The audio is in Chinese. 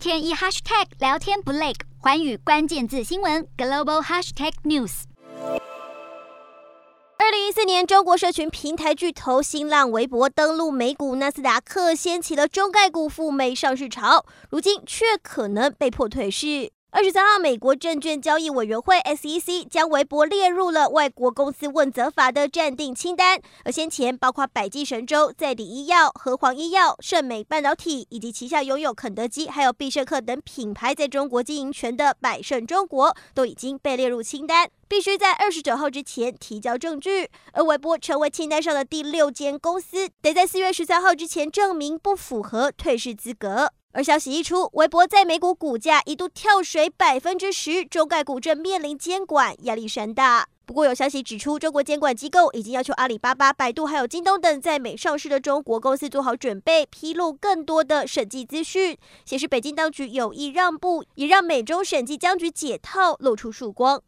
天一 hashtag 聊天不累，环宇关键字新闻 global hashtag news。二零一四年，中国社群平台巨头新浪微博登陆美股纳斯达克，掀起了中概股赴美上市潮，如今却可能被迫退市。二十三号，美国证券交易委员会 SEC 将微博列入了外国公司问责法的暂定清单。而先前包括百济神州、在地医药、和黄医药、盛美半导体以及旗下拥有肯德基还有必胜客等品牌在中国经营权的百胜中国，都已经被列入清单，必须在二十九号之前提交证据。而微博成为清单上的第六间公司，得在四月十三号之前证明不符合退市资格。而消息一出，微博在美股股价一度跳水百分之十，中概股正面临监管压力山大。不过有消息指出，中国监管机构已经要求阿里巴巴、百度还有京东等在美上市的中国公司做好准备，披露更多的审计资讯，显示北京当局有意让步，也让美中审计僵局解套露出曙光。